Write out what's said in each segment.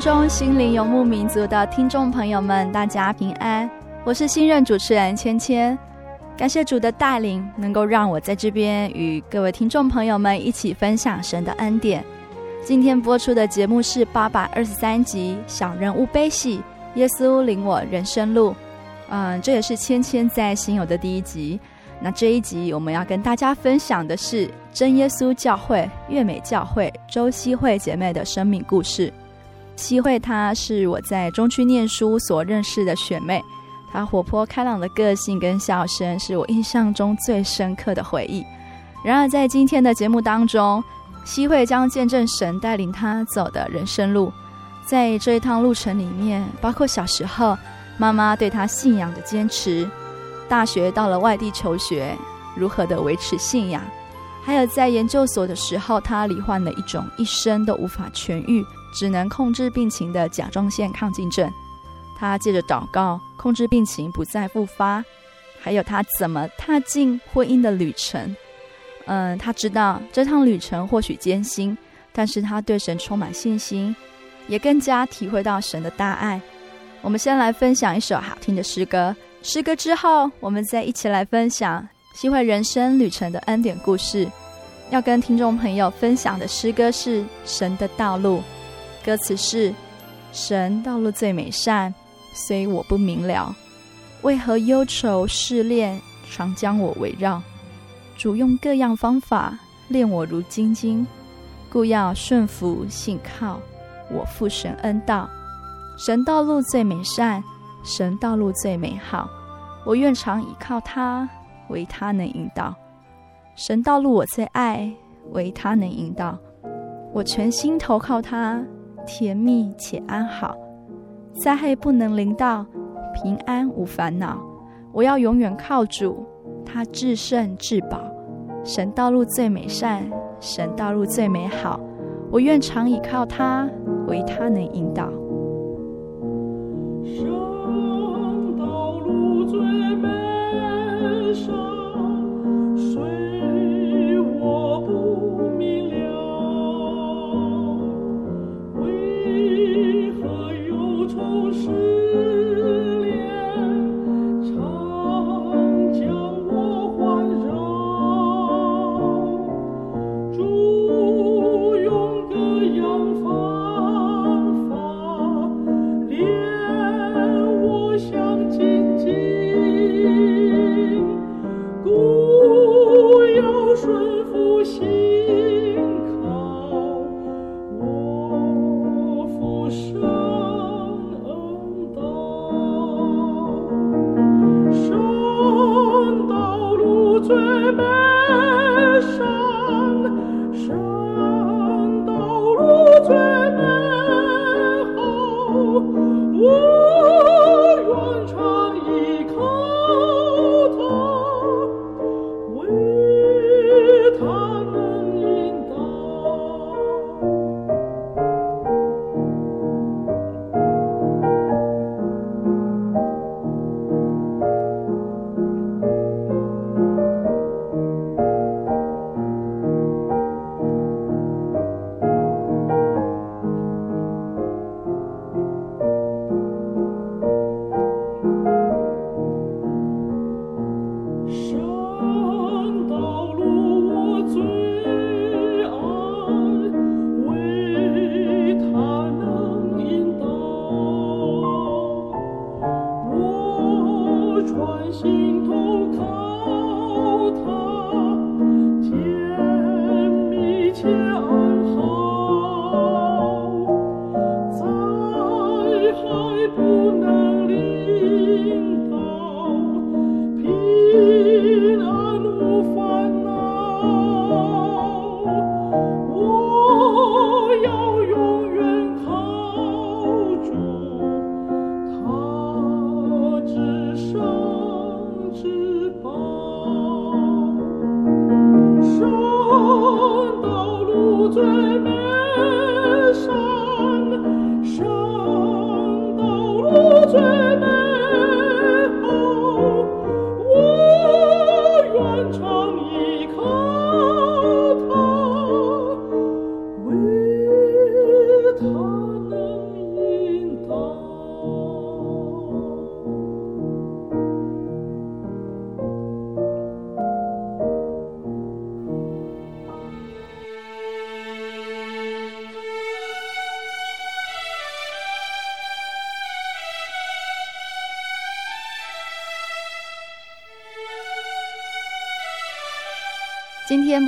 中心灵游牧民族的听众朋友们，大家平安！我是新任主持人芊芊，感谢主的带领，能够让我在这边与各位听众朋友们一起分享神的恩典。今天播出的节目是八百二十三集《小人物悲喜》，耶稣领我人生路。嗯，这也是芊芊在新友的第一集。那这一集我们要跟大家分享的是真耶稣教会月美教会周希慧姐妹的生命故事。希慧，她是我在中区念书所认识的学妹，她活泼开朗的个性跟笑声是我印象中最深刻的回忆。然而，在今天的节目当中，希慧将见证神带领她走的人生路。在这一趟路程里面，包括小时候妈妈对她信仰的坚持，大学到了外地求学，如何的维持信仰，还有在研究所的时候，她罹患了一种一生都无法痊愈。只能控制病情的甲状腺亢进症，他借着祷告控制病情不再复发，还有他怎么踏进婚姻的旅程。嗯，他知道这趟旅程或许艰辛，但是他对神充满信心，也更加体会到神的大爱。我们先来分享一首好听的诗歌，诗歌之后，我们再一起来分享希慧人生旅程的恩典故事。要跟听众朋友分享的诗歌是《神的道路》。歌词是：神道路最美善，虽我不明了，为何忧愁试炼常将我围绕？主用各样方法炼我如精金，故要顺服信靠我父神恩道。神道路最美善，神道路最美好，我愿常倚靠他，唯他能引导。神道路我最爱，唯他能引导，我全心投靠他。甜蜜且安好，灾害不能临到，平安无烦恼。我要永远靠主，他至圣至宝。神道路最美善，神道路最美好。我愿常倚靠他，唯他能引导。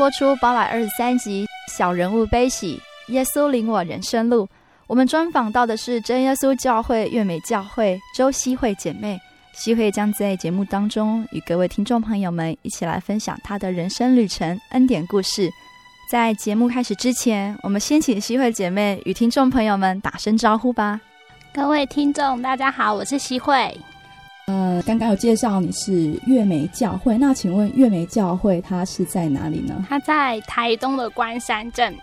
播出八百二十三集《小人物悲喜》，耶稣领我人生路。我们专访到的是真耶稣教会月美教会周希慧姐妹，希慧将在节目当中与各位听众朋友们一起来分享她的人生旅程、恩典故事。在节目开始之前，我们先请希慧姐妹与听众朋友们打声招呼吧。各位听众，大家好，我是希慧。呃，刚刚有介绍你是月眉教会，那请问月眉教会它是在哪里呢？它在台东的关山镇，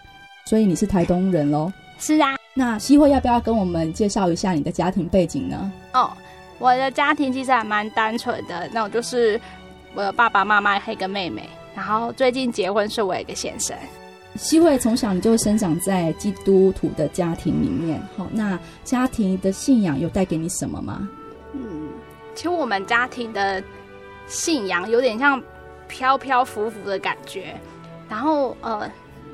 所以你是台东人喽？是啊。那希慧要不要跟我们介绍一下你的家庭背景呢？哦，我的家庭其实还蛮单纯的，那我就是我的爸爸妈妈还有一个妹妹，然后最近结婚是我一个先生。希慧从小你就生长在基督徒的家庭里面，好，那家庭的信仰有带给你什么吗？其实我们家庭的信仰有点像飘飘浮浮的感觉，然后呃，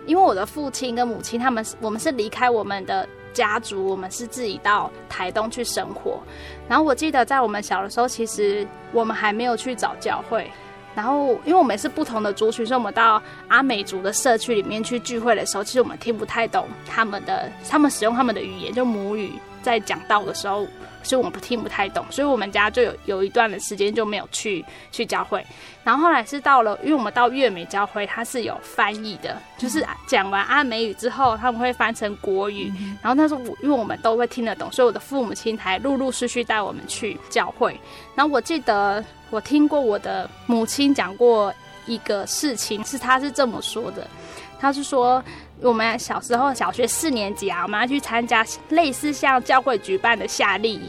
因为我的父亲跟母亲他们，我们是离开我们的家族，我们是自己到台东去生活。然后我记得在我们小的时候，其实我们还没有去找教会。然后因为我们是不同的族群，所以我们到阿美族的社区里面去聚会的时候，其实我们听不太懂他们的，他们使用他们的语言，就母语在讲道的时候。所以我们听不太懂，所以我们家就有有一段的时间就没有去去教会。然后后来是到了，因为我们到月美教会，它是有翻译的，就是讲完阿美语之后，他们会翻成国语。然后那时候我因为我们都会听得懂，所以我的父母亲才陆陆续续带我们去教会。然后我记得我听过我的母亲讲过一个事情，是她是这么说的，她是说。我们小时候小学四年级啊，我们要去参加类似像教会举办的夏令营，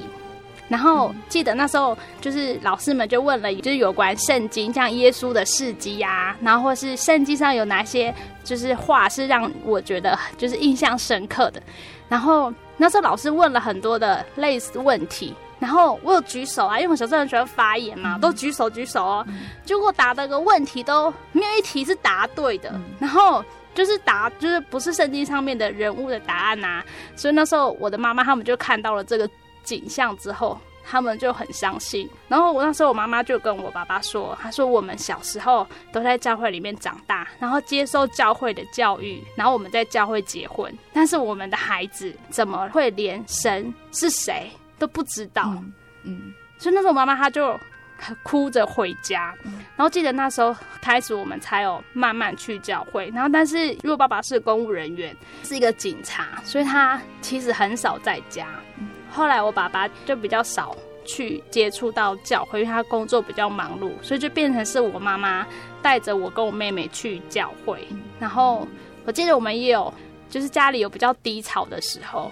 然后记得那时候就是老师们就问了，就是有关圣经，像耶稣的事迹呀，然后或是圣经上有哪些就是话是让我觉得就是印象深刻的，然后那时候老师问了很多的类似问题，然后我有举手啊，因为我小时候很喜欢发言嘛，都举手举手哦，结果答的个问题都没有一题是答对的，然后。就是答，就是不是圣经上面的人物的答案呐、啊，所以那时候我的妈妈他们就看到了这个景象之后，他们就很伤心。然后我那时候我妈妈就跟我爸爸说，她说我们小时候都在教会里面长大，然后接受教会的教育，然后我们在教会结婚，但是我们的孩子怎么会连神是谁都不知道？嗯，嗯，所以那时候妈妈她就。哭着回家，然后记得那时候开始，我们才有慢慢去教会。然后，但是因为我爸爸是公务人员，是一个警察，所以他其实很少在家。后来我爸爸就比较少去接触到教会，因为他工作比较忙碌，所以就变成是我妈妈带着我跟我妹妹去教会。然后我记得我们也有，就是家里有比较低潮的时候，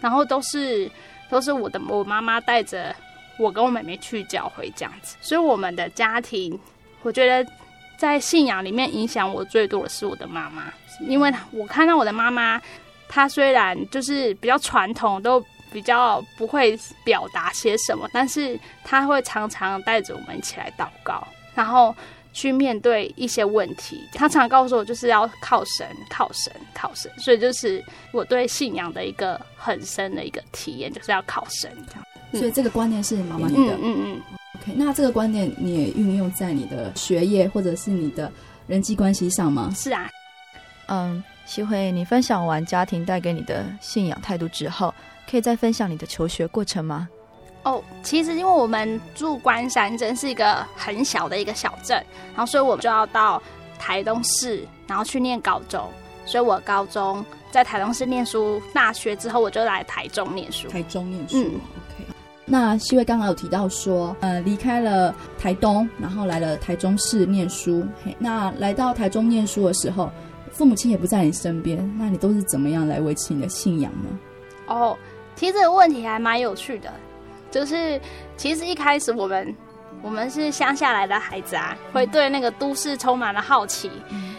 然后都是都是我的我妈妈带着。我跟我妹妹去教会这样子，所以我们的家庭，我觉得在信仰里面影响我最多的是我的妈妈，因为我看到我的妈妈，她虽然就是比较传统，都比较不会表达些什么，但是她会常常带着我们一起来祷告，然后去面对一些问题。她常告诉我，就是要靠神，靠神，靠神。所以就是我对信仰的一个很深的一个体验，就是要靠神这样。所以这个观念是妈妈的。嗯嗯嗯。OK，那这个观念你也运用在你的学业或者是你的人际关系上吗？是啊，嗯，希慧，你分享完家庭带给你的信仰态度之后，可以再分享你的求学过程吗？哦，其实因为我们住关山镇是一个很小的一个小镇，然后所以我们就要到台东市，然后去念高中。所以我高中在台东市念书，大学之后我就来台中念书。台中念书。嗯。那希慧刚刚有提到说，呃，离开了台东，然后来了台中市念书。嘿，那来到台中念书的时候，父母亲也不在你身边，那你都是怎么样来维持你的信仰呢？哦，其实这个问题还蛮有趣的。就是，其实一开始我们我们是乡下来的孩子啊，会对那个都市充满了好奇。嗯、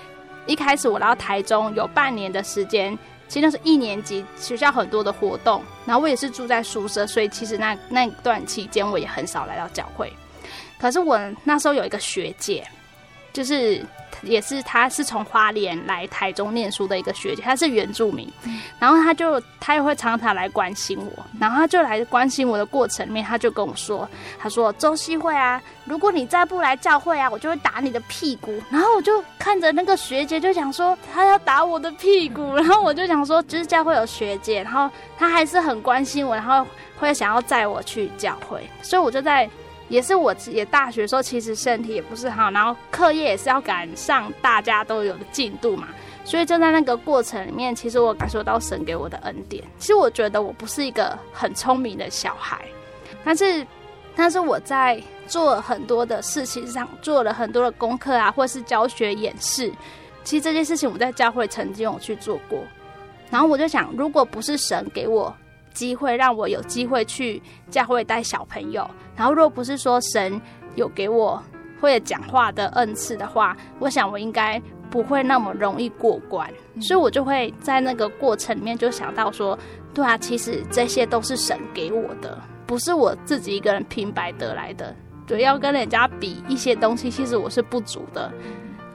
一开始我到台中有半年的时间，其实那是一年级，学校很多的活动，然后我也是住在宿舍，所以其实那那段期间我也很少来到教会。可是我那时候有一个学姐，就是。也是，他是从花莲来台中念书的一个学姐，她是原住民，然后他就他也会常常来关心我，然后他就来关心我的过程里面，他就跟我说，他说周希慧啊，如果你再不来教会啊，我就会打你的屁股。然后我就看着那个学姐，就想说他要打我的屁股，然后我就想说，就是教会有学姐，然后他还是很关心我，然后会想要载我去教会，所以我就在。也是我也大学时候，其实身体也不是很好，然后课业也是要赶上大家都有的进度嘛，所以就在那个过程里面，其实我感受到神给我的恩典。其实我觉得我不是一个很聪明的小孩，但是，但是我在做很多的事情上做了很多的功课啊，或是教学演示，其实这件事情我在教会曾经有去做过，然后我就想，如果不是神给我。机会让我有机会去教会带小朋友，然后若不是说神有给我会讲话的恩赐的话，我想我应该不会那么容易过关，所以我就会在那个过程里面就想到说，对啊，其实这些都是神给我的，不是我自己一个人平白得来的，对，要跟人家比一些东西，其实我是不足的，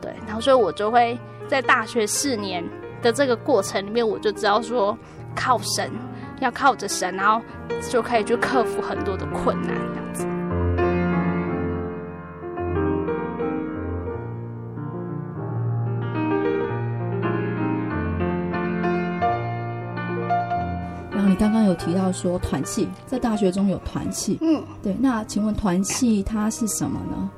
对，然后所以我就会在大学四年的这个过程里面，我就知道说靠神。要靠着神，然后就可以去克服很多的困难，这样子。然后你刚刚有提到说团契，在大学中有团契，嗯，对。那请问团契它是什么呢？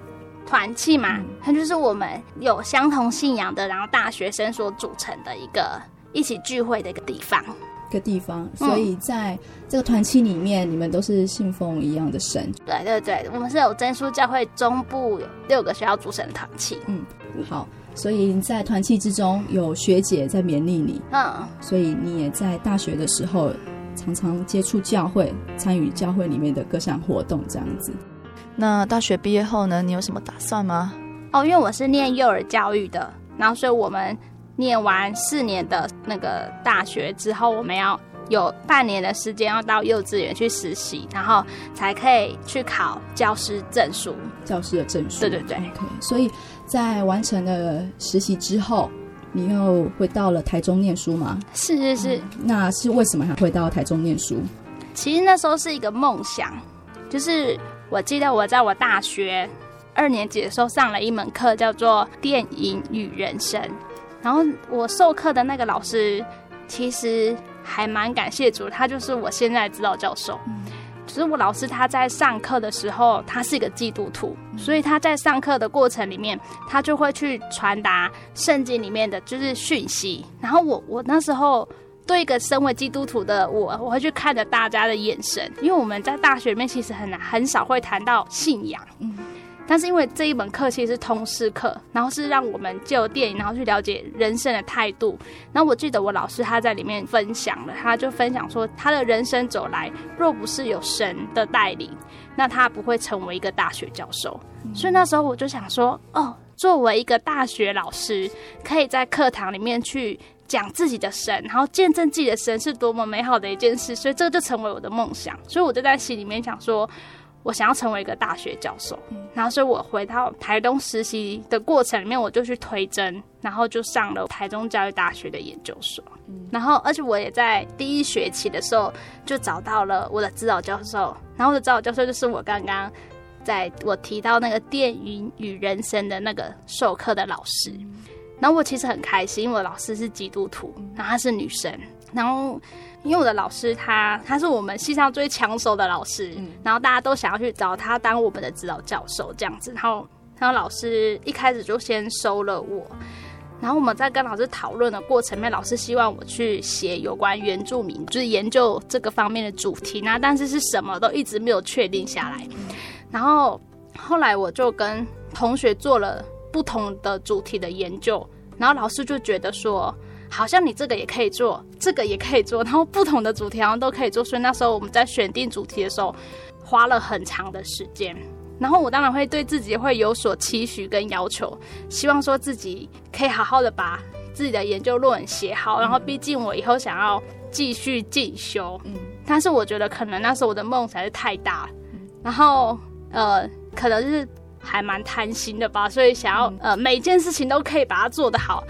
团契嘛，它就是我们有相同信仰的，然后大学生所组成的一个一起聚会的一个地方。个地方，所以在这个团契里面，嗯、你们都是信奉一样的神。对对对，我们是有真书教会中部有六个学校组成的团契。嗯，好，所以在团契之中有学姐在勉励你。嗯，所以你也在大学的时候常常接触教会，参与教会里面的各项活动，这样子。那大学毕业后呢？你有什么打算吗？哦，因为我是念幼儿教育的，然后所以我们。念完四年的那个大学之后，我们要有半年的时间要到幼稚园去实习，然后才可以去考教师证书。教师的证书。对对对。所以在完成了实习之后，你又回到了台中念书吗？是是是。嗯，那是为什么还回到台中念书？其实那时候是一个梦想，就是我记得我在我大学二年级的时候上了一门课，叫做《电影与人生》。然后我授课的那个老师，其实还蛮感谢主，他就是我现在的指导教授。嗯，就是我老师他在上课的时候，他是一个基督徒，所以他在上课的过程里面，他就会去传达圣经里面的就是讯息。然后我我那时候对一个身为基督徒的我，我会去看着大家的眼神，因为我们在大学里面其实很难很少会谈到信仰。嗯。但是因为这一门课其实是通识课，然后是让我们借由电影，然后去了解人生的态度。然后我记得我老师他在里面分享了，他就分享说，他的人生走来，若不是有神的带领，那他不会成为一个大学教授。所以那时候我就想说，哦，作为一个大学老师，可以在课堂里面去讲自己的神，然后见证自己的神是多么美好的一件事。所以这就成为我的梦想。所以我就在心里面想说。我想要成为一个大学教授，然后所以我回到台东实习的过程里面，我就去推甄，然后就上了台中教育大学的研究所。然后而且我也在第一学期的时候就找到了我的指导教授，然后我的指导教授就是我刚刚在我提到那个电影与人生的那个授课的老师。然后我其实很开心，因为我老师是基督徒，然后她是女生。然后因为我的老师他他是我们系上最抢手的老师，然后大家都想要去找他当我们的指导教授这样子。然后然后老师一开始就先收了我。然后我们在跟老师讨论的过程里面，老师希望我去写有关原住民，就是研究这个方面的主题那，但是是什么都一直没有确定下来。然后后来我就跟同学做了不同的主题的研究，然后老师就觉得说，好像你这个也可以做，这个也可以做，然后不同的主题好像都可以做。所以那时候我们在选定主题的时候，花了很长的时间。然后我当然会对自己会有所期许跟要求，希望说自己可以好好的把自己的研究论文写好。然后毕竟我以后想要继续进修，嗯，但是我觉得可能那时候我的梦实在是太大了，然后呃，可能是还蛮贪心的吧，所以想要呃每件事情都可以把它做得好，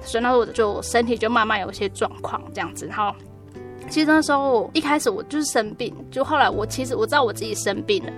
所以那时候我就身体就慢慢有一些状况这样子。然后其实那时候一开始我就是生病，就后来我其实我知道我自己生病了。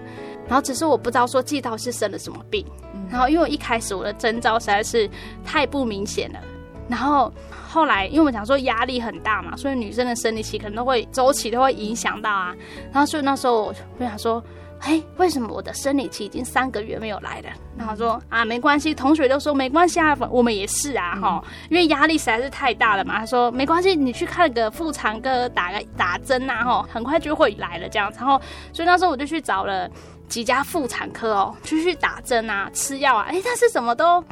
然后只是我不知道说季涛是生了什么病，然后因为我一开始我的征兆实在是太不明显了，然后后来因为我们想说压力很大嘛，所以女生的生理期可能都会周期都会影响到啊，然后所以那时候我就想说。哎，为什么我的生理期已经三个月没有来了？然后说啊，没关系，同学都说没关系啊，我们也是啊，哈、嗯，因为压力实在是太大了嘛。他说没关系，你去看个妇产科打个打针呐，哈，很快就会来了这样。然后，所以那时候我就去找了几家妇产科哦，去去打针啊，吃药啊，哎，但是什么都。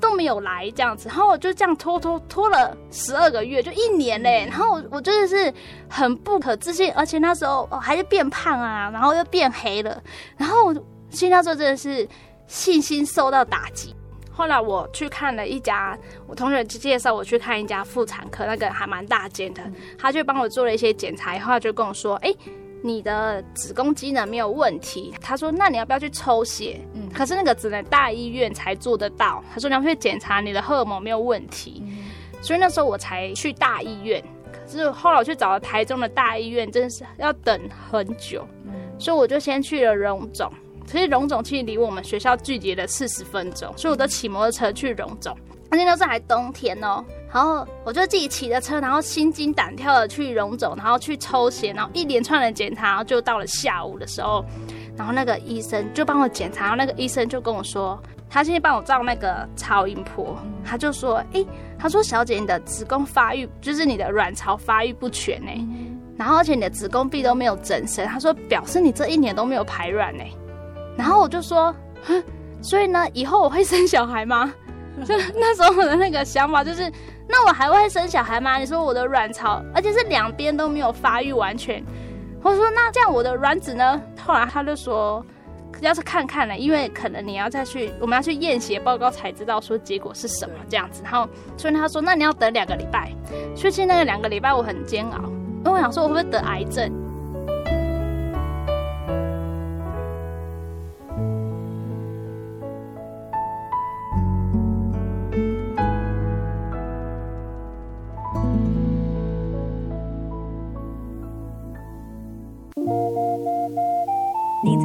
都没有来这样子，然后我就这样拖拖拖了十二个月，就一年嘞。然后我真的是很不可置信，而且那时候还是变胖啊，然后又变黑了。然后我现在说真的是信心受到打击。后来我去看了一家，我同学介绍我去看一家妇产科，那个还蛮大间的，他就帮我做了一些检查，以后他就跟我说，哎。你的子宫机能没有问题，他说，那你要不要去抽血？嗯，可是那个只能大医院才做得到。他说你要去检查你的荷尔蒙没有问题，嗯，所以那时候我才去大医院。可是后来我去找了台中的大医院，真的是要等很久，嗯，所以我就先去了荣总。其实荣总其实离我们学校距离了四十分钟，所以我都骑摩托车去荣总。而且那时候还冬天哦。然后我就自己骑着车，然后心惊胆跳的去荣总，然后去抽血，然后一连串的检查，然后就到了下午的时候，然后那个医生就帮我检查，然后那个医生就跟我说，他现在帮我照那个超音波，他就说，哎，他说小姐，你的子宫发育就是你的卵巢发育不全呢，然后而且你的子宫壁都没有增生，他说表示你这一年都没有排卵呢，然后我就说，哼，所以呢，以后我会生小孩吗？就那时候我的那个想法就是。那我还会生小孩吗？你说我的卵巢，而且是两边都没有发育完全。我说那这样我的卵子呢？后来他就说，要是看看了，因为可能你要再去，我们要去验血报告才知道说结果是什么这样子。然后所以他说，那你要等两个礼拜。所以其实那个两个礼拜我很煎熬，因为我想说我会不会得癌症。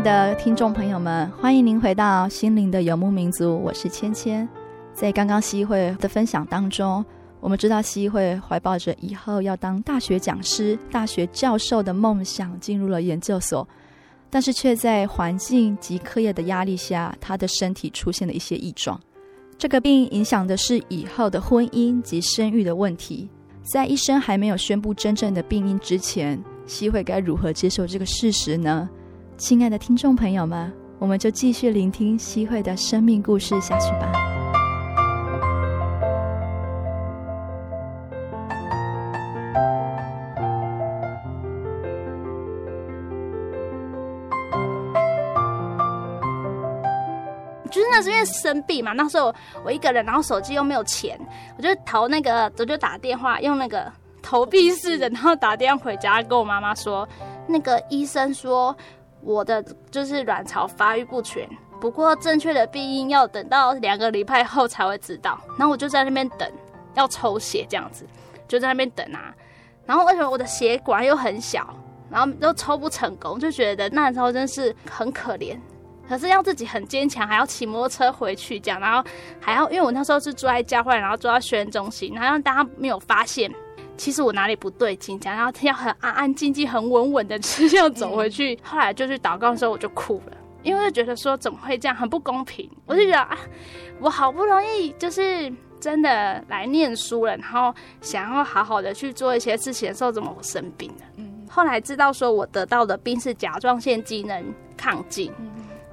的听众朋友们，欢迎您回到《心灵的游牧民族》，我是芊芊。在刚刚西慧的分享当中，我们知道西慧怀抱着以后要当大学讲师、大学教授的梦想，进入了研究所，但是却在环境及课业的压力下，他的身体出现了一些异状。这个病影响的是以后的婚姻及生育的问题。在医生还没有宣布真正的病因之前，西慧该如何接受这个事实呢？亲爱的听众朋友们，我们就继续聆听希慧的生命故事下去吧。就是那是因为生病嘛，那时候我一个人，然后手机又没有钱，我就投那个，我就打电话用那个投币式的，然后打电话回家跟我妈妈说，那个医生说我的就是卵巢发育不全，不过正确的病因要等到两个礼拜后才会知道。然后我就在那边等，要抽血这样子，就在那边等啊。然后为什么我的血管又很小，然后都抽不成功，就觉得那时候真是很可怜。可是要自己很坚强，还要骑摩托车回去这样，然后还要，因为我那时候是住在教会，然后住在宣中心，然后让大家没有发现，其实我哪里不对劲，然后要很安安静静、很稳稳的吃要走回去。嗯、后来就去祷告的时候，我就哭了，因为就觉得说怎么会这样，很不公平。我就觉得啊，我好不容易就是真的来念书了，然后想要好好的去做一些事情的时候，怎么我生病了？嗯，后来知道说我得到的病是甲状腺机能亢进。嗯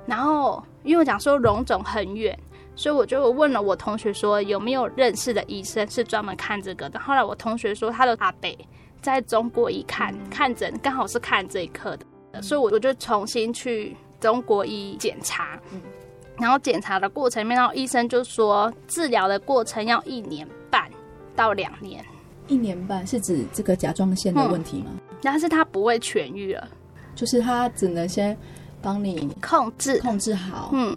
然后，因为我讲说荣总很远，所以我就问了我同学说有没有认识的医生是专门看这个的。后来我同学说他的阿伯在中国医看看诊，刚好是看这一科的，所以我我就重新去中国医检查。然后检查的过程里面，然后医生就说治疗的过程要一年半到两年。一年半是指这个甲状腺的问题吗？嗯，但是他不会痊愈了，就是他只能先。帮你控制控制好，嗯，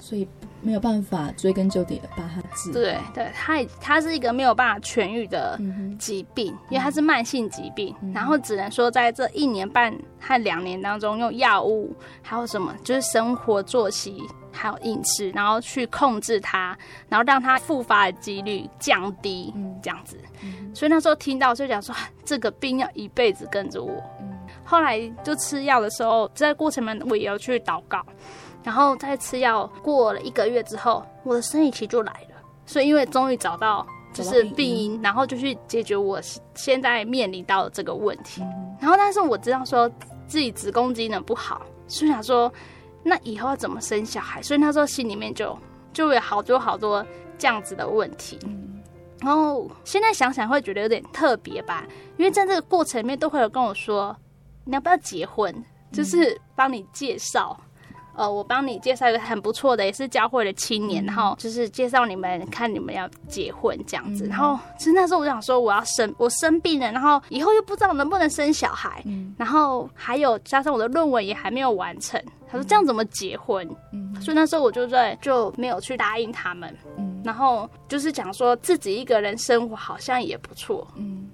所以没有办法追根究底的把它治。对对，它它是一个没有办法痊愈的疾病，嗯、因为它是慢性疾病，嗯、然后只能说在这一年半和两年当中，用药物还有什么，就是生活作息还有饮食，然后去控制它，然后让它复发的几率降低，嗯、这样子。嗯、所以那时候听到就讲说，这个病要一辈子跟着我。后来就吃药的时候，在过程里面我也要去祷告，然后再吃药过了一个月之后，我的生理期就来了。所以因为终于找到就是病因，然后就去解决我现在面临到的这个问题。然后但是我知道说自己子宫机能不好，所以想说那以后要怎么生小孩？所以那时候心里面就就有好多好多这样子的问题。然后现在想想会觉得有点特别吧，因为在这个过程里面都会有跟我说。你要不要结婚？就是帮你介绍，呃，我帮你介绍一个很不错的，也是教会的青年，然后就是介绍你们，看你们要结婚这样子。然后其实那时候我想说，我要生，我生病了，然后以后又不知道能不能生小孩，然后还有加上我的论文也还没有完成。他说这样怎么结婚？所以那时候我就在就没有去答应他们。然后就是讲说自己一个人生活好像也不错。嗯，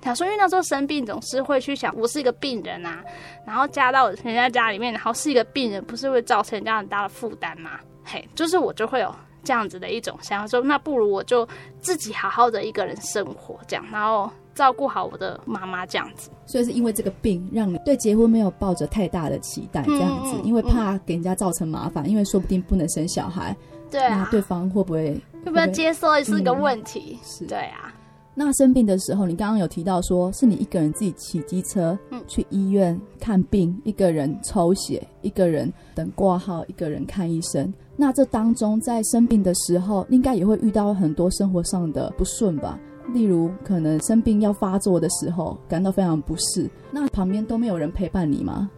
他说，因为那时候生病总是会去想，我是一个病人啊，然后嫁到人家家里面，然后是一个病人，不是会造成人家很大的负担吗？嘿，就是我就会有这样子的一种想法，说那不如我就自己好好的一个人生活，这样，然后照顾好我的妈妈，这样子。所以是因为这个病，让你对结婚没有抱着太大的期待，这样子，嗯、因为怕给人家造成麻烦，嗯、因为说不定不能生小孩，对啊，那对方会不会会不会接受也是一个问题，嗯、是对啊。那生病的时候，你刚刚有提到说是你一个人自己骑机车去医院看病，嗯、一个人抽血，一个人等挂号，一个人看医生。那这当中在生病的时候，应该也会遇到很多生活上的不顺吧？例如可能生病要发作的时候，感到非常不适，那旁边都没有人陪伴你吗？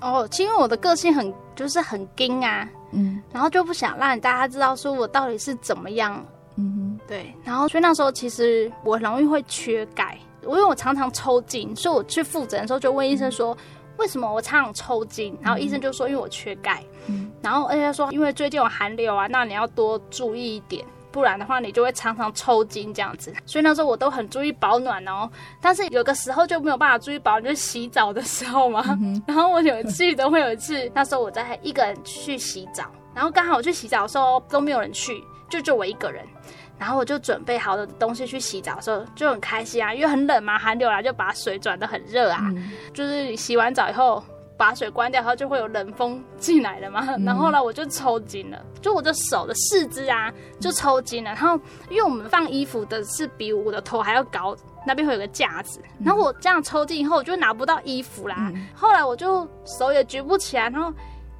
哦，因为我的个性很就是很硬啊，嗯，然后就不想让大家知道说我到底是怎么样。嗯哼，对，然后所以那时候其实我容易会缺钙，因为我常常抽筋，所以我去复诊的时候就问医生说，为什么我常常抽筋？然后医生就说因为我缺钙，嗯，然后而且他说因为最近有寒流啊，那你要多注意一点。不然的话你就会常常抽筋这样子。所以那时候我都很注意保暖哦，但是有个时候就没有办法注意保暖，就是洗澡的时候嘛。嗯、然后我有一次都会有一次，那时候我在一个人去洗澡，然后刚好我去洗澡的时候都没有人去，就就我一个人。然后我就准备好了东西去洗澡的时候就很开心啊，因为很冷嘛，寒流来就把水转得很热啊。嗯、就是洗完澡以后把水关掉，然后就会有冷风进来了嘛。嗯、然后呢，我就抽筋了，就我的手的四肢啊就抽筋了。然后因为我们放衣服的是比我的头还要高，那边会有个架子。然后我这样抽筋以后，我就拿不到衣服啦。嗯、后来我就手也举不起来，然后。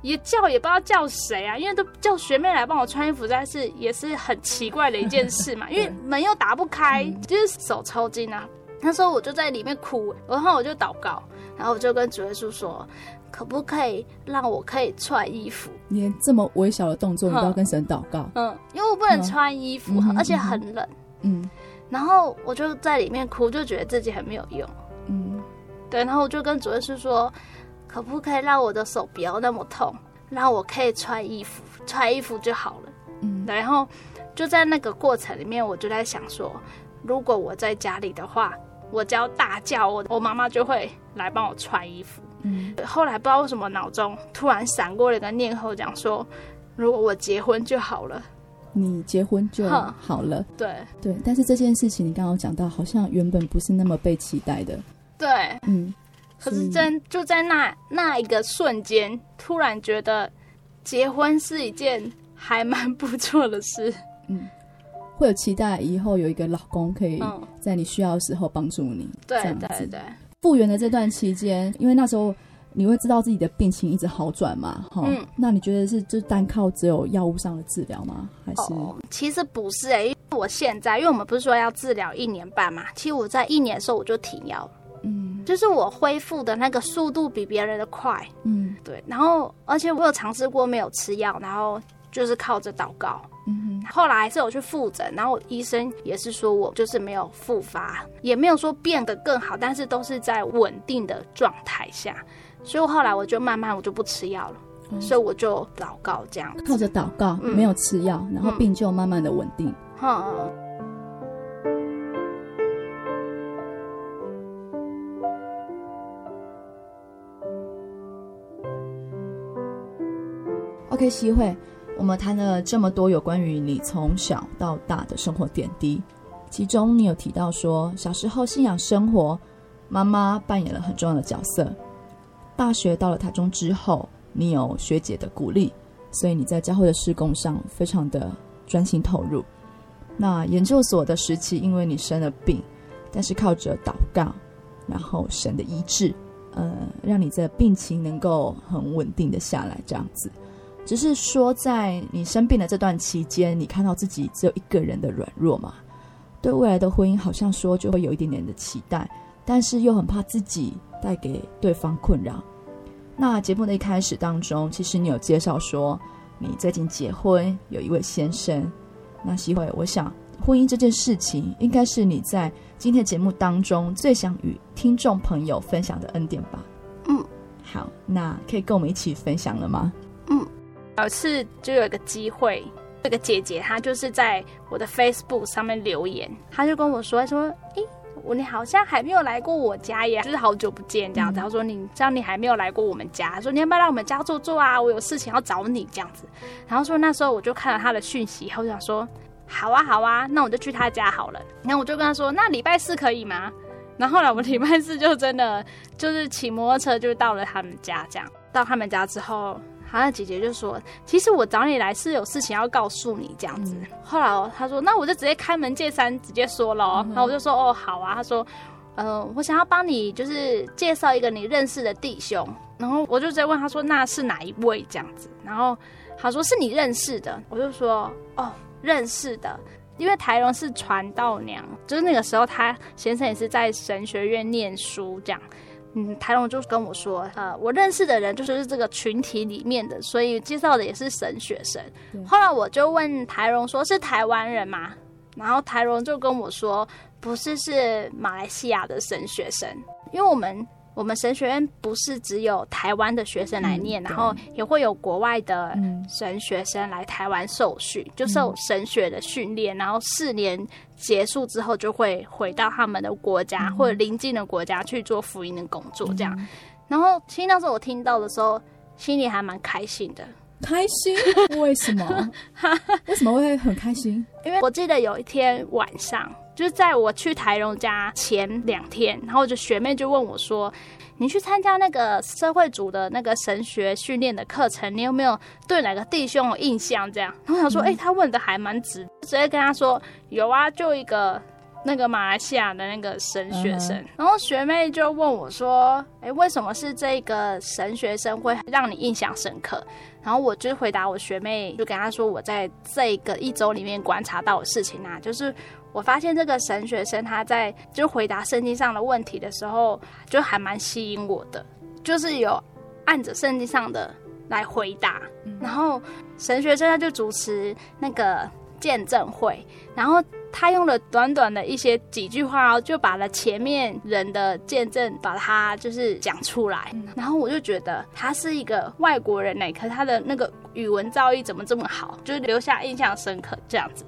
也叫也不知道叫谁啊，因为都叫学妹来帮我穿衣服，但是也是很奇怪的一件事嘛，因为门又打不开，嗯、就是手抽筋啊。那时候我就在里面哭，然后我就祷告，然后我就跟主耶稣说，可不可以让我可以穿衣服？连这么微小的动作你都要跟神祷告？嗯，因为我不能穿衣服，嗯、而且很冷。嗯，然后我就在里面哭，就觉得自己很没有用。嗯，对，然后我就跟主耶稣说。可不可以让我的手不要那么痛，让我可以穿衣服，穿衣服就好了。嗯，然后就在那个过程里面，我就在想说，如果我在家里的话，我只要大叫，我我妈妈就会来帮我穿衣服。嗯，后来不知道为什么脑中突然闪过了一个念头，讲说，如果我结婚就好了，你结婚就好了。对对，但是这件事情你刚刚讲到，好像原本不是那么被期待的。对，嗯。可是真就在那那一个瞬间，突然觉得结婚是一件还蛮不错的事。嗯，会有期待以后有一个老公可以在你需要的时候帮助你。对对对。复原的这段期间，因为那时候你会知道自己的病情一直好转嘛，哈。嗯。那你觉得是就单靠只有药物上的治疗吗？还是？哦，其实不是哎、欸，因为我现在，因为我们不是说要治疗一年半嘛，其实我在一年的时候我就停药了。嗯，就是我恢复的那个速度比别人的快，嗯，对。然后，而且我有尝试过没有吃药，然后就是靠着祷告，嗯。后来还是有去复诊，然后医生也是说我就是没有复发，也没有说变得更好，但是都是在稳定的状态下。所以我后来我就慢慢我就不吃药了，嗯、所以我就祷告这样，靠着祷告，嗯、没有吃药，然后病就慢慢的稳定。嗯。OK，西慧，我们谈了这么多有关于你从小到大的生活点滴，其中你有提到说，小时候信仰生活，妈妈扮演了很重要的角色。大学到了台中之后，你有学姐的鼓励，所以你在教会的施工上非常的专心投入。那研究所的时期，因为你生了病，但是靠着祷告，然后神的医治，呃，让你的病情能够很稳定的下来，这样子。只是说，在你生病的这段期间，你看到自己只有一个人的软弱嘛？对未来的婚姻，好像说就会有一点点的期待，但是又很怕自己带给对方困扰。那节目的一开始当中，其实你有介绍说你最近结婚，有一位先生。那希慧，我想婚姻这件事情，应该是你在今天节目当中最想与听众朋友分享的恩典吧？嗯，好，那可以跟我们一起分享了吗？有一次就有一个机会，这个姐姐她就是在我的 Facebook 上面留言，她就跟我说说，诶，我你好像还没有来过我家耶，就是好久不见这样子。她说你这样你还没有来过我们家，说你要不要来我们家坐坐啊？我有事情要找你这样子。然后说那时候我就看了她的讯息，然后想说好啊好啊，那我就去她家好了。然后我就跟她说，那礼拜四可以吗？然后后来我们礼拜四就真的就是骑摩托车就到了他们家，这样到他们家之后。然后姐姐就说：“其实我找你来是有事情要告诉你这样子。嗯”后来哦，她说：“那我就直接开门见山，直接说了。嗯”然后我就说：“哦，好啊。”她说：“嗯、呃，我想要帮你，就是介绍一个你认识的弟兄。”然后我就直接问她说：“那是哪一位？”这样子。然后她说：“是你认识的。”我就说：“哦，认识的，因为台荣是传道娘，就是那个时候她先生也是在神学院念书这样。”嗯，台龙就跟我说，呃，我认识的人就是这个群体里面的，所以介绍的也是神学生。后来我就问台龙说，是台湾人吗？然后台龙就跟我说，不是，是马来西亚的神学生。因为我们我们神学院不是只有台湾的学生来念，嗯、然后也会有国外的神学生来台湾受训，嗯、就受神学的训练，然后四年结束之后就会回到他们的国家、嗯、或者邻近的国家去做福音的工作，这样。嗯、然后其实那时候我听到的时候，心里还蛮开心的。开心？为什么？为什么会很开心？因为我记得有一天晚上，就是在我去台荣家前两天，然后就学妹就问我说：“你去参加那个社会组的那个神学训练的课程，你有没有对哪个弟兄有印象？”这样，然后我想说：“哎、嗯欸，他问的还蛮直，直接跟他说有啊，就一个。”那个马来西亚的那个神学生，uh. 然后学妹就问我说：“哎，为什么是这个神学生会让你印象深刻？”然后我就回答我学妹，就跟她说：“我在这个一周里面观察到的事情啊，就是我发现这个神学生他在就回答圣经上的问题的时候，就还蛮吸引我的，就是有按着圣经上的来回答。然后神学生他就主持那个见证会，然后。”他用了短短的一些几句话，就把了前面人的见证，把它就是讲出来。然后我就觉得他是一个外国人呢，可是他的那个语文造诣怎么这么好，就是留下印象深刻这样子。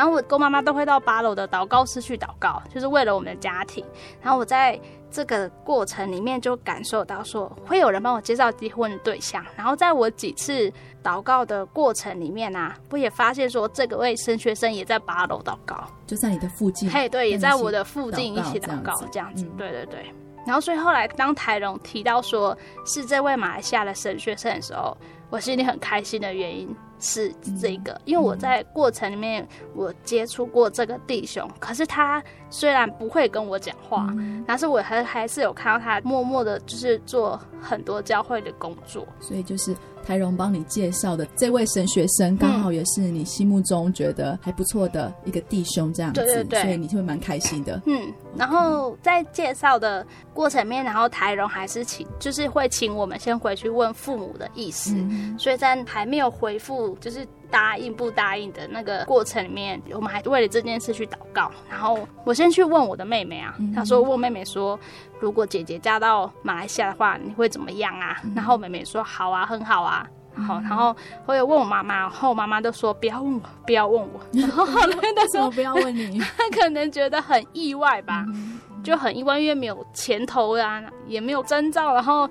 然后我跟妈妈都会到八楼的祷告室去祷告，就是为了我们的家庭。然后我在这个过程里面就感受到说，会有人帮我介绍结婚的对象。然后在我几次。祷告的过程里面啊，我也发现说，这个位神学生也在八楼祷告，就在你的附近。嘿，对，也在我的附近一起祷告，这样子。嗯、对对对。然后，所以后来当台荣提到说是这位马来西亚的神学生的时候，我心里很开心的原因是这个，嗯、因为我在过程里面我接触过这个弟兄，嗯、可是他虽然不会跟我讲话，嗯、但是我还还是有看到他默默的，就是做很多教会的工作，所以就是。台荣帮你介绍的这位神学生，刚好也是你心目中觉得还不错的一个弟兄，这样子，对对对，所以你就会蛮开心的。嗯，然后在介绍的过程面，然后台荣还是请，就是会请我们先回去问父母的意思，嗯、所以在还没有回复，就是答应不答应的那个过程里面，我们还为了这件事去祷告。然后我先去问我的妹妹啊，她、嗯、说问妹妹说。如果姐姐嫁到马来西亚的话，你会怎么样啊？嗯、然后妹妹说好啊，很好啊。好，然后我有问我妈妈，然后我妈妈都说不要问我，不要问我。然后她说不要问你，她可能觉得很意外吧，嗯、就很意外，因为没有前头啊，也没有征兆，然后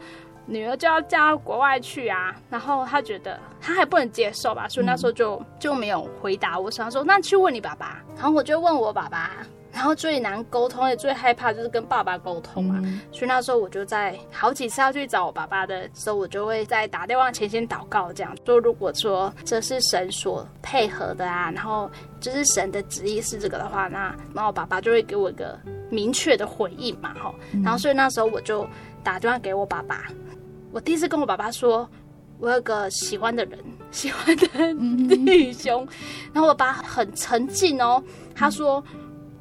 女儿就要嫁到国外去啊，然后他觉得他还不能接受吧，所以那时候就、嗯、就没有回答我。想说那去问你爸爸，然后我就问我爸爸。然后最难沟通也最害怕就是跟爸爸沟通嘛，嗯、所以那时候我就在好几次要去找我爸爸的时候，我就会在打电话前先祷告，这样。说如果说这是神所配合的啊，然后就是神的旨意是这个的话，那然后我爸爸就会给我一个明确的回应嘛，哈，然后所以那时候我就打电话给我爸爸，我第一次跟我爸爸说，我有个喜欢的人，喜欢的弟兄，嗯、然后我爸很沉静哦，他说。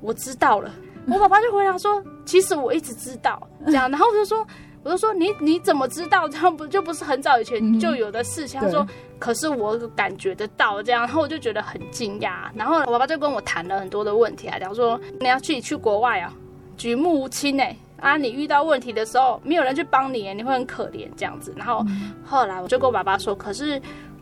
我知道了，我爸爸就回答说：“其实我一直知道这样。”然后我就说：“我就说你你怎么知道？这样不就不是很早以前就有的事情？”嗯、他说：“可是我感觉得到这样。”然后我就觉得很惊讶。然后我爸爸就跟我谈了很多的问题啊，讲说你要去去国外啊，举目无亲哎啊，你遇到问题的时候没有人去帮你，你会很可怜这样子。然后后来我就跟我爸爸说：“可是。”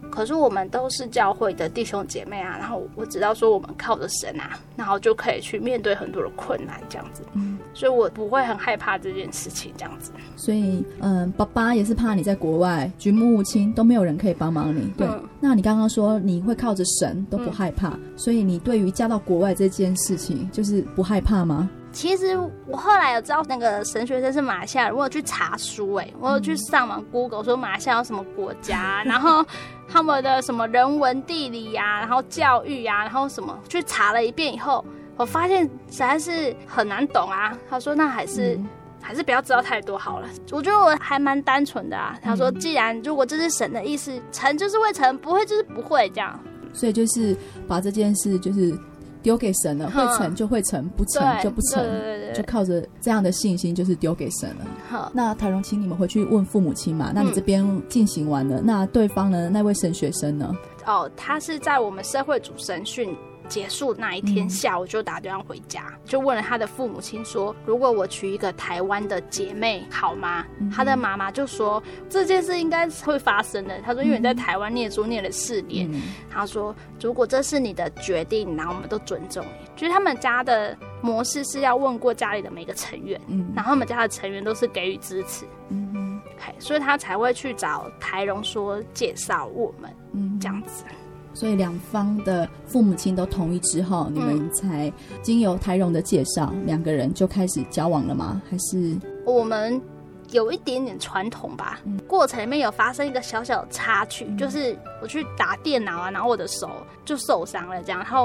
可是我们都是教会的弟兄姐妹啊，然后我知道说我们靠着神啊，然后就可以去面对很多的困难这样子，嗯，所以我不会很害怕这件事情这样子。所以，嗯，爸爸也是怕你在国外举目无亲，都没有人可以帮忙你。对，嗯、那你刚刚说你会靠着神都不害怕，嗯、所以你对于嫁到国外这件事情就是不害怕吗？其实我后来有知道那个神学生是马来西亚人，我有去查书，哎，我有去上网 Google 说马来西亚有什么国家，然后他们的什么人文地理呀、啊，然后教育呀、啊，然后什么去查了一遍以后，我发现实在是很难懂啊。他说那还是、嗯、还是不要知道太多好了。我觉得我还蛮单纯的啊。他说既然如果这是神的意思，成就是会成，不会就是不会这样。所以就是把这件事就是。丢给神了，会成就会成，不成就不成，就靠着这样的信心，就是丢给神了。好，那台荣，请你们回去问父母亲嘛。那你这边进行完了，嗯、那对方呢？那位神学生呢？哦，他是在我们社会主神训结束那一天下午就打电话回家，嗯、就问了他的父母亲说：“如果我娶一个台湾的姐妹好吗？”嗯、他的妈妈就说：“这件事应该会发生的。”他说：“因为你在台湾念书念了四年。嗯”他说：“如果这是你的决定，然后我们都尊重你。”就是他们家的模式是要问过家里的每个成员，嗯，然后他们家的成员都是给予支持，嗯嗯，所以他才会去找台荣说介绍我们，嗯，这样子。所以两方的父母亲都同意之后，你们才经由台荣的介绍，两个人就开始交往了吗？还是我们有一点点传统吧？嗯、过程里面有发生一个小小的插曲，嗯、就是我去打电脑啊，然后我的手就受伤了，这样，然后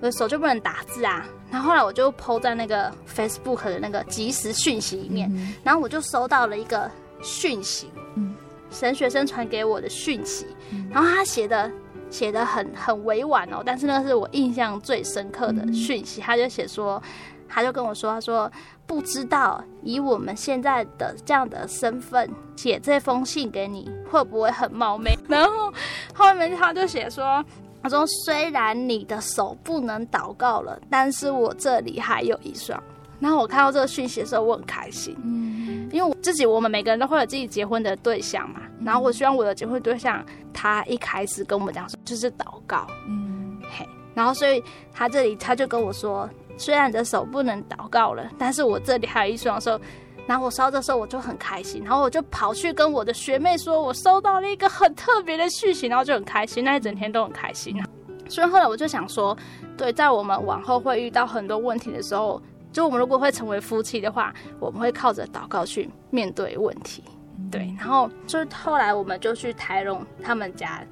我的手就不能打字啊。然后后来我就 po 在那个 Facebook 的那个即时讯息里面，嗯、然后我就收到了一个讯息，嗯，神学生传给我的讯息，嗯、然后他写的。写的很很委婉哦，但是那是我印象最深刻的讯息。他就写说，他就跟我说，他说不知道以我们现在的这样的身份写这封信给你会不会很冒昧。然后后面他就写说，他说虽然你的手不能祷告了，但是我这里还有一双。然后我看到这个讯息的时候，我很开心，嗯，因为我自己，我们每个人都会有自己结婚的对象嘛。然后我希望我的结婚对象，他一开始跟我们讲说就是祷告，嗯，嘿。然后所以他这里他就跟我说，虽然你的手不能祷告了，但是我这里还有一双手。然后我收到的时候我就很开心，然后我就跑去跟我的学妹说，我收到了一个很特别的讯息，然后就很开心，那一整天都很开心。所以后来我就想说，对，在我们往后会遇到很多问题的时候。就我们如果会成为夫妻的话，我们会靠着祷告去面对问题，对。然后就是后来我们就去台荣他们家，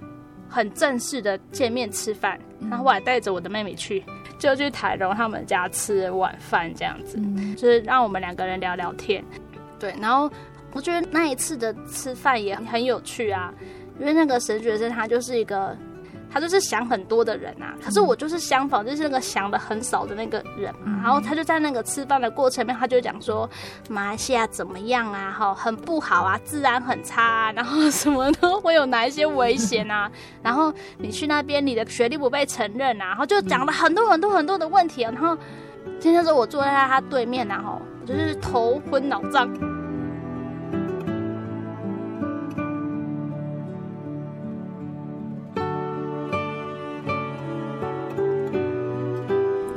很正式的见面吃饭。然后我还带着我的妹妹去，就去台荣他们家吃晚饭，这样子，就是让我们两个人聊聊天。对，然后我觉得那一次的吃饭也很有趣啊，因为那个神学生他就是一个。他就是想很多的人啊，可是我就是相反，就是那个想的很少的那个人嘛。然后他就在那个吃饭的过程里面，他就讲说马来西亚怎么样啊？哈，很不好啊，治安很差啊，然后 什么都会有哪一些危险啊？然后你去那边，你的学历不被承认啊？然后就讲了很多很多很多的问题啊。然后今天说我坐在他对面啊，哈，就是头昏脑胀。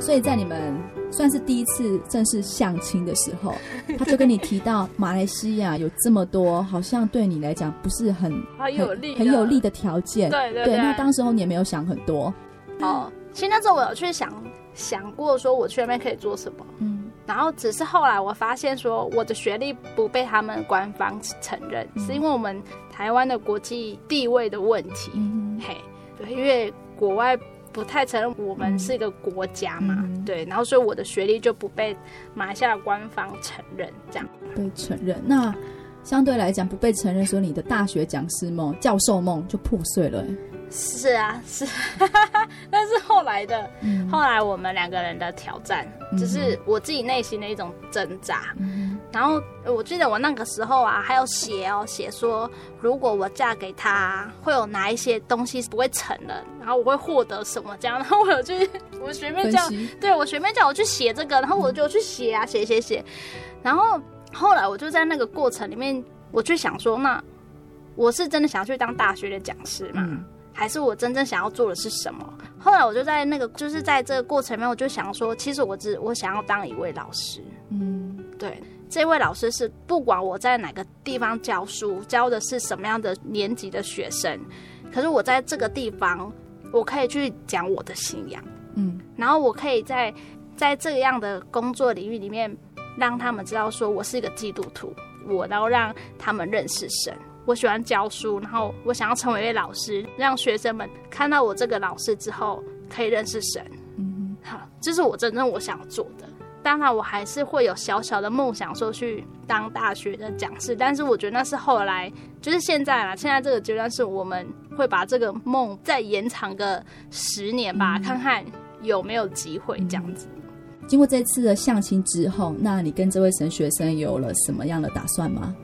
所以在你们算是第一次正式相亲的时候，他就跟你提到马来西亚有这么多，好像对你来讲不是很很有利、很有利的条件。对对对。那当时候你也没有想很多。哦，其实那时候我有去想想过，说我去那边可以做什么。嗯。然后只是后来我发现，说我的学历不被他们官方承认，是因为我们台湾的国际地位的问题。嗯。嘿，对，因为国外。不太承认我们是一个国家嘛，嗯、对，然后所以我的学历就不被马来西亚官方承认，这样被承认。那相对来讲不被承认，说你的大学讲师梦、教授梦就破碎了。是啊，是，但是后来的，嗯、后来我们两个人的挑战，只、就是我自己内心的一种挣扎。嗯然后我记得我那个时候啊，还有写哦，写说如果我嫁给他，会有哪一些东西不会成的，然后我会获得什么这样。然后我有去，我学妹叫，对我学妹叫我去写这个，然后我就去写啊，写写写。然后后来我就在那个过程里面，我就想说，那我是真的想要去当大学的讲师吗？嗯、还是我真正想要做的是什么？后来我就在那个，就是在这个过程里面，我就想说，其实我只我想要当一位老师。嗯，对。这位老师是不管我在哪个地方教书，教的是什么样的年级的学生，可是我在这个地方，我可以去讲我的信仰，嗯，然后我可以在在这样的工作领域里面，让他们知道说我是一个基督徒，我然后让他们认识神。我喜欢教书，然后我想要成为一位老师，让学生们看到我这个老师之后可以认识神，嗯，好，这是我真正我想做的。当然，我还是会有小小的梦想，说去当大学的讲师。但是我觉得那是后来，就是现在啦。现在这个阶段是我们会把这个梦再延长个十年吧，嗯、看看有没有机会这样子。经过这次的相亲之后，那你跟这位神学生有了什么样的打算吗？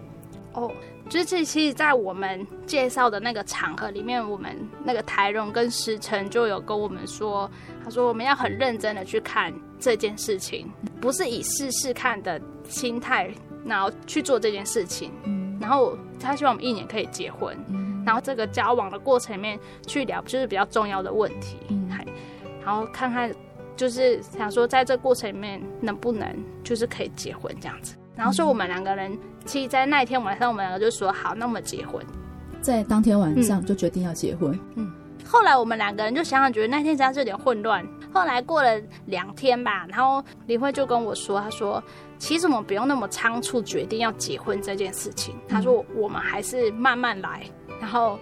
哦。就是其实，在我们介绍的那个场合里面，我们那个台荣跟石晨就有跟我们说，他说我们要很认真的去看这件事情，不是以试试看的心态，然后去做这件事情。然后他希望我们一年可以结婚，然后这个交往的过程里面去聊，就是比较重要的问题，还然后看看，就是想说在这过程里面能不能就是可以结婚这样子。然后说我们两个人，其实，在那一天晚上，我们两个就说好，那我们结婚。在当天晚上就决定要结婚。嗯。嗯，后来我们两个人就想想，觉得那天实在是有点混乱。后来过了两天吧，然后林慧就跟我说，他说，其实我们不用那么仓促决定要结婚这件事情。他说，我们还是慢慢来，然后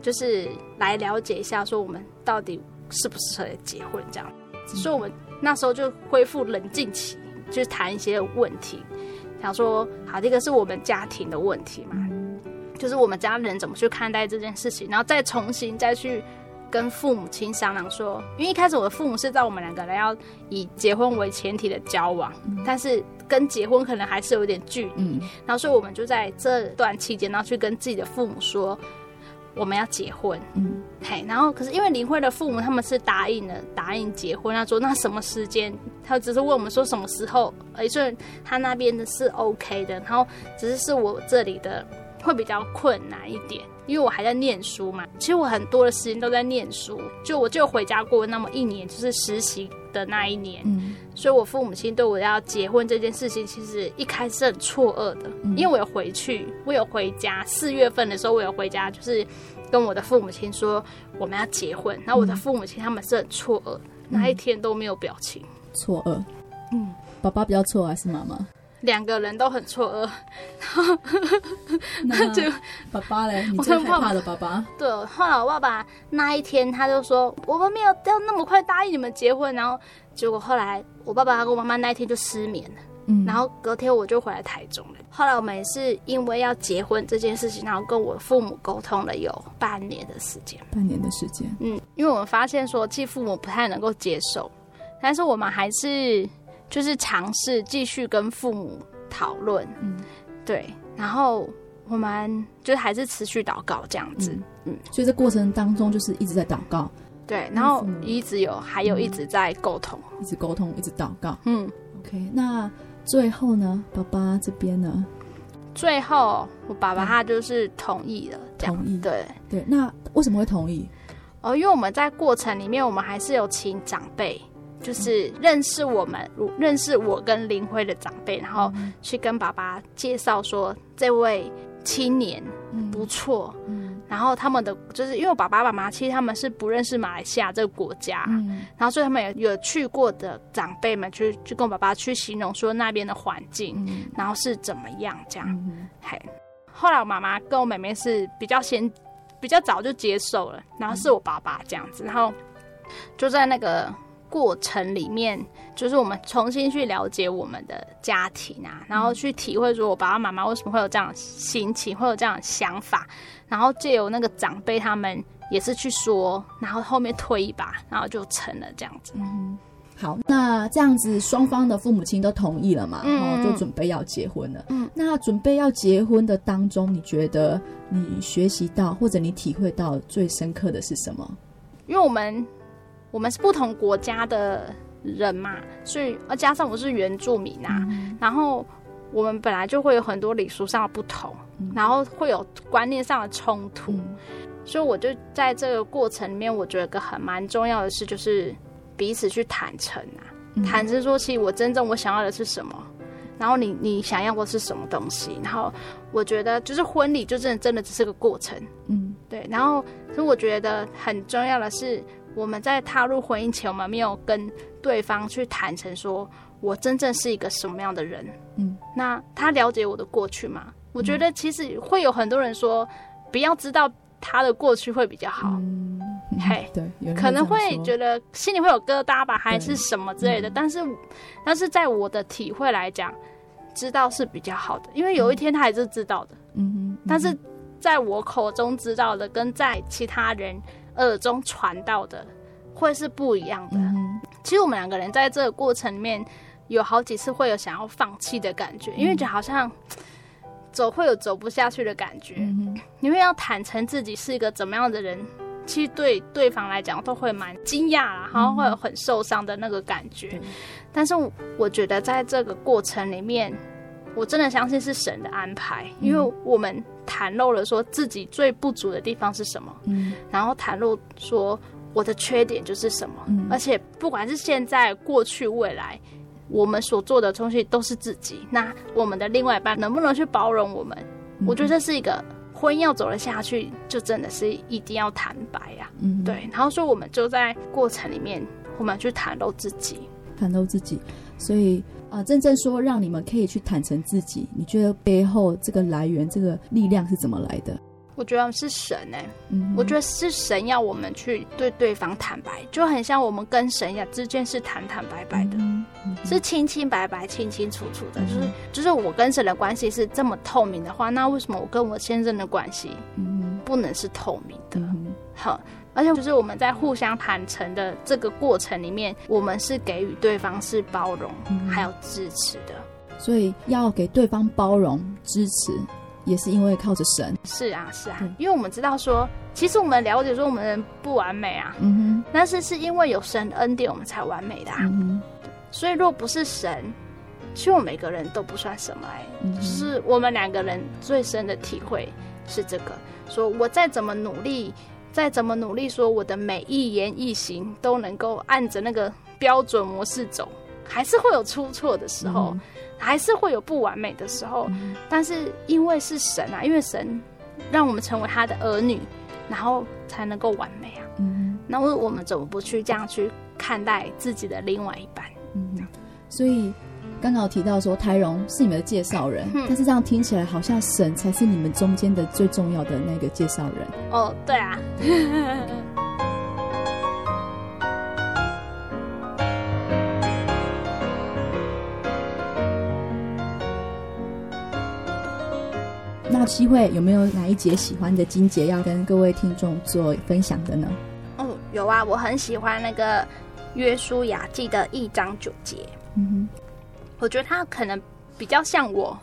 就是来了解一下，说我们到底适不适合结婚这样。所以我们那时候就恢复冷静期，就是谈一些问题。想说，好，这个是我们家庭的问题嘛，就是我们家人怎么去看待这件事情，然后再重新再去跟父母亲商量说，因为一开始我的父母是在我们两个人要以结婚为前提的交往，但是跟结婚可能还是有点距离，然后所以我们就在这段期间，然后去跟自己的父母说。我们要结婚，嗯，嘿，然后可是因为林慧的父母他们是答应了，答应结婚，他说那什么时间？他只是问我们说什么时候，而且他那边的是 OK 的，然后只是是我这里的会比较困难一点，因为我还在念书嘛。其实我很多的时间都在念书，就我就回家过那么一年，就是实习的那一年，嗯，所以我父母亲对我要结婚这件事情，其实一开始是很错愕的，嗯，因为我有回去，我有回家，四月份的时候我有回家，就是跟我的父母亲说我们要结婚，然后我的父母亲他们是很错愕，嗯，那一天都没有表情，错愕，嗯，爸爸比较错还是妈妈？两个人都很错愕，那 就爸爸嘞，你最害怕的爸爸。对，后来我爸爸那一天他就说，我们没有要那么快答应你们结婚，然后结果后来我爸爸他跟我妈妈那一天就失眠了，嗯，然后隔天我就回来台中了。后来我们也是因为要结婚这件事情，然后跟我父母沟通了有半年的时间，半年的时间，嗯，因为我们发现说，其实父母不太能够接受，但是我们还是。就是尝试继续跟父母讨论，嗯，对，然后我们就还是持续祷告这样子，嗯，嗯，所以这过程当中就是一直在祷告，对，然后一直有还有一直在沟通，一直沟通，一直祷告，嗯，OK，那最后呢，爸爸这边呢？最后我爸爸他就是同意了，同意，对。对，那为什么会同意？哦，因为我们在过程里面，我们还是有请长辈。就是认识我们，认识我跟林辉的长辈，然后去跟爸爸介绍说这位青年不错，然后他们的就是因为我爸爸妈妈其实他们是不认识马来西亚这个国家，然后所以他们有有去过的长辈们去去跟我爸爸去形容说那边的环境，然后是怎么样这样，嘿，后来我妈妈跟我妹妹是比较先比较早就接受了，然后是我爸爸这样子，然后就在那个。过程里面，就是我们重新去了解我们的家庭啊，然后去体会说，我爸爸妈妈为什么会有这样的心情，会有这样的想法，然后借由那个长辈他们也是去说，然后后面推一把，然后就成了这样子。嗯，好，那这样子双方的父母亲都同意了嘛，然后就准备要结婚了。嗯，那准备要结婚的当中，你觉得你学习到或者你体会到最深刻的是什么？因为我们。我们是不同国家的人嘛，所以而，加上我是原住民啊，嗯、然后我们本来就会有很多礼俗上的不同，嗯、然后会有观念上的冲突，嗯、所以我就在这个过程里面，我觉得个很蛮重要的事就是彼此去坦诚啊，嗯、坦诚说，其实我真正我想要的是什么，然后你你想要的是什么东西，然后我觉得就是婚礼就真的真的只是个过程，嗯，对，然后所以我觉得很重要的是。我们在踏入婚姻前，我们没有跟对方去坦诚说，我真正是一个什么样的人。嗯，那他了解我的过去吗？我觉得其实会有很多人说，不要知道他的过去会比较好。嗯，嘿，对，可能会觉得心里会有疙瘩吧，还是什么之类的。但是，但是在我的体会来讲，知道是比较好的，因为有一天他还是知道的。嗯哼，但是在我口中知道的，跟在其他人。耳中传到的会是不一样的。嗯、其实我们两个人在这个过程里面有好几次会有想要放弃的感觉，嗯、因为就好像走会有走不下去的感觉，嗯因为要坦诚自己是一个怎么样的人，其实对对方来讲都会蛮惊讶啦，然后会有很受伤的那个感觉。嗯但是我觉得在这个过程里面，我真的相信是神的安排，因为我们袒露了说自己最不足的地方是什么，嗯然后袒露说我的缺点就是什么，嗯而且不管是现在、过去、未来，我们所做的东西都是自己。那我们的另外一半能不能去包容我们？嗯我觉得这是一个婚姻要走得下去，就真的是一定要坦白呀、嗯，对，然后说我们就在过程里面，我们去袒露自己。袒露自己，所以啊、呃，真正说让你们可以去坦诚自己，你觉得背后这个来源、这个力量是怎么来的？我觉得是神哎、欸，嗯，我觉得是神要我们去对对方坦白，就很像我们跟神一样之间是坦坦白白的，嗯嗯是清清白白、清清楚楚的。嗯就是就是我跟神的关系是这么透明的话，那为什么我跟我先生的关系嗯不能是透明的？嗯好，而且就是我们在互相坦诚的这个过程里面，我们是给予对方是包容嗯还有支持的。所以要给对方包容、支持，也是因为靠着神。是啊，是啊对，因为我们知道说，其实我们了解说我们人不完美啊，嗯哼但是是因为有神的恩典，我们才完美的啊。嗯所以，若不是神，其实我们每个人都不算什么哎、嗯就是我们两个人最深的体会是这个：说我再怎么努力，再怎么努力，说我的每一言一行都能够按着那个标准模式走，还是会有出错的时候，嗯还是会有不完美的时候。嗯但是因为是神啊，因为神让我们成为他的儿女，然后才能够完美啊。嗯那我我们怎么不去这样去看待自己的另外一半？嗯，所以刚刚有提到说台荣是你们的介绍人，嗯但是这样听起来好像神才是你们中间的最重要的那个介绍人。哦，对啊，那希慧有没有哪一节喜欢的金节要跟各位听众做分享的呢？哦，有啊，我很喜欢那个约书亚记的一章九节，嗯我觉得他可能比较像我，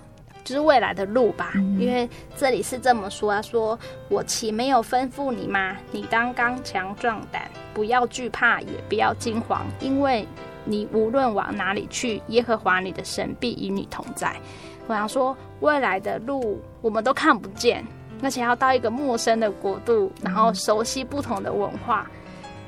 就是未来的路吧，嗯因为这里是这么说啊，说我岂没有吩咐你吗？你当刚强壮胆，不要惧怕，也不要惊慌，因为你无论往哪里去，耶和华你的神必与你同在。我想说，未来的路我们都看不见，而且要到一个陌生的国度，然后熟悉不同的文化，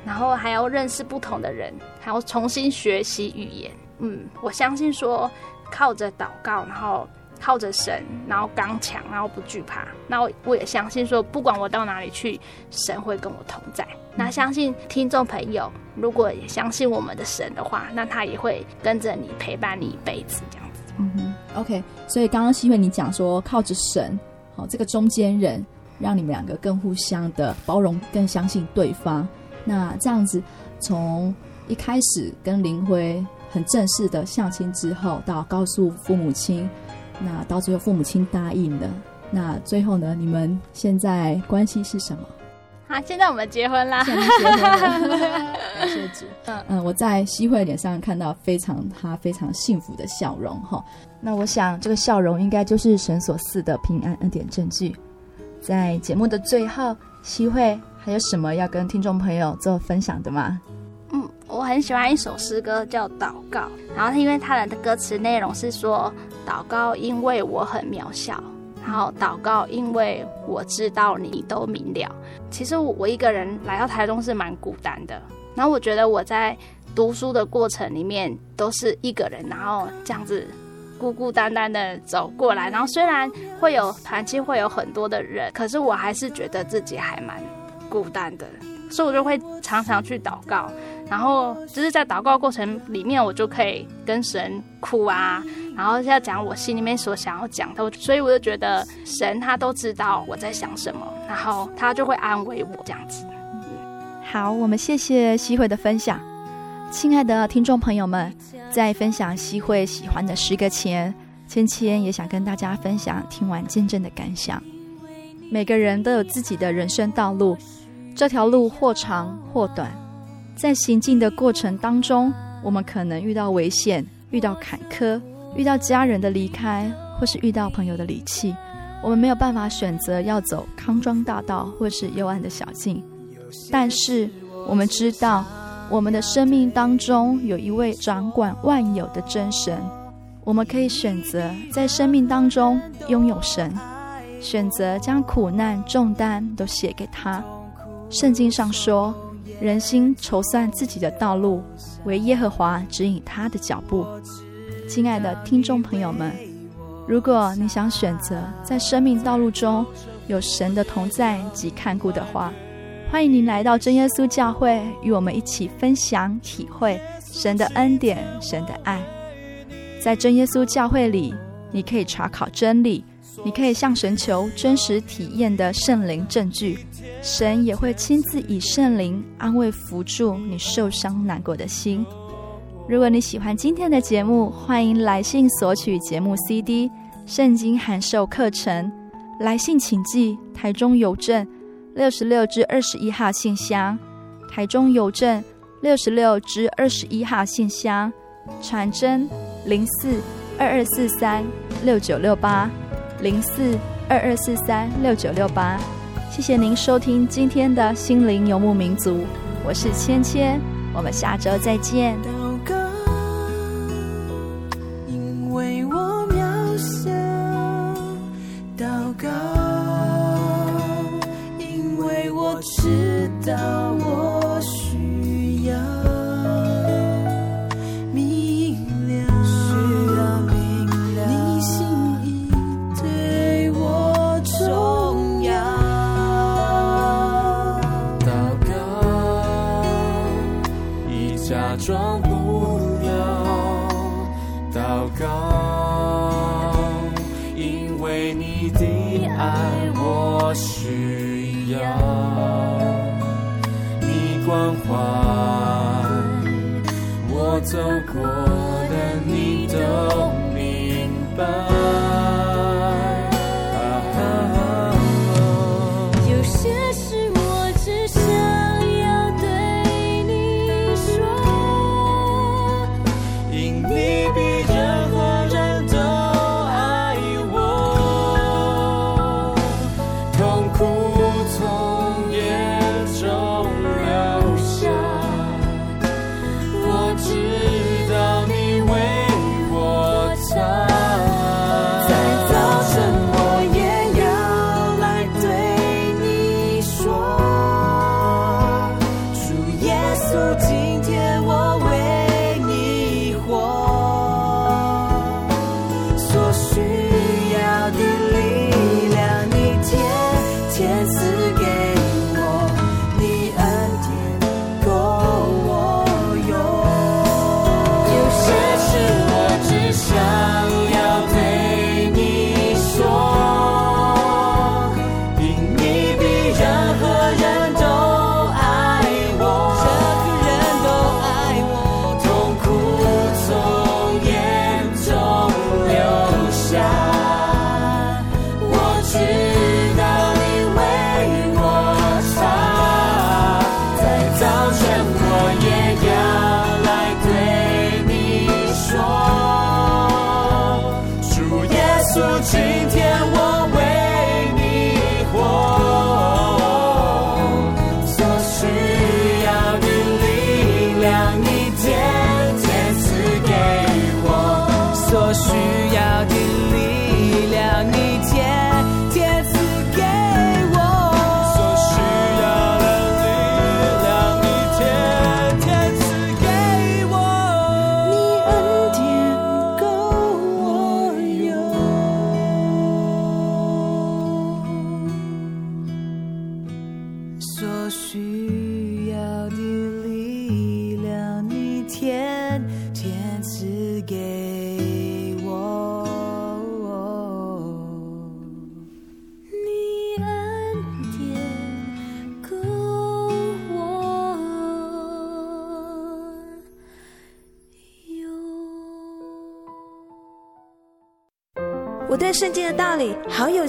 然后还要认识不同的人，还要重新学习语言。嗯，我相信说，靠着祷告，然后靠着神，然后刚强，然后不惧怕。那我我也相信说，不管我到哪里去，神会跟我同在。那相信听众朋友，如果也相信我们的神的话，那他也会跟着你，陪伴你一辈子，这样子。嗯哼，OK。所以刚刚希慧你讲说靠着神，好、这个中间人，让你们两个更互相的包容，更相信对方。那这样子，从一开始跟林辉很正式的相亲之后，到告诉父母亲，那到最后父母亲答应了，那最后呢，你们现在关系是什么？好，现在我们结婚啦。现在结婚了，感谢主。嗯嗯，我在希慧脸上看到非常她非常幸福的笑容哈。那我想这个笑容应该就是神所赐的平安恩典证据。在节目的最后，希慧还有什么要跟听众朋友做分享的吗？嗯，我很喜欢一首诗歌叫《祷告》，然后因为它的歌词内容是说：祷告，因为我很渺小；然后祷告，因为我知道你都明了。其实我一个人来到台中是蛮孤单的，然后我觉得我在读书的过程里面都是一个人，然后这样子孤孤单单的走过来。然后虽然会有团契，会有很多的人，可是我还是觉得自己还蛮孤单的，所以我就会常常去祷告。然后就是在祷告过程里面，我就可以跟神哭啊，然后要讲我心里面所想要讲的，所以我就觉得神他都知道我在想什么，然后他就会安慰我这样子。好，我们谢谢西慧的分享。亲爱的听众朋友们，在分享西慧喜欢的诗歌前，芊芊也想跟大家分享听完见证的感想。每个人都有自己的人生道路，这条路或长或短。在行进的过程当中，我们可能遇到危险，遇到坎坷，遇到家人的离开，或是遇到朋友的离弃，我们没有办法选择要走康庄大道或是幽暗的小径，但是我们知道，我们的生命当中有一位掌管万有的真神，我们可以选择在生命当中拥有神，选择将苦难重担都写给他。圣经上说，人心筹算自己的道路，为耶和华指引他的脚步。亲爱的听众朋友们。如果你想选择在生命道路中有神的同在及看顾的话，欢迎您来到真耶稣教会，与我们一起分享体会神的恩典、神的爱。在真耶稣教会里，你可以查考真理，你可以向神求真实体验的圣灵证据，神也会亲自以圣灵安慰、扶助你受伤难过的心。如果你喜欢今天的节目，欢迎来信索取节目 CD、圣经函授课程。来信请寄台中邮政六十六至二十一号信箱，台中邮政六十六至二十一号信箱，传真零四二二四三六九六八零四二二四三六九六八。谢谢您收听今天的心灵游牧民族，我是芊芊，我们下周再见。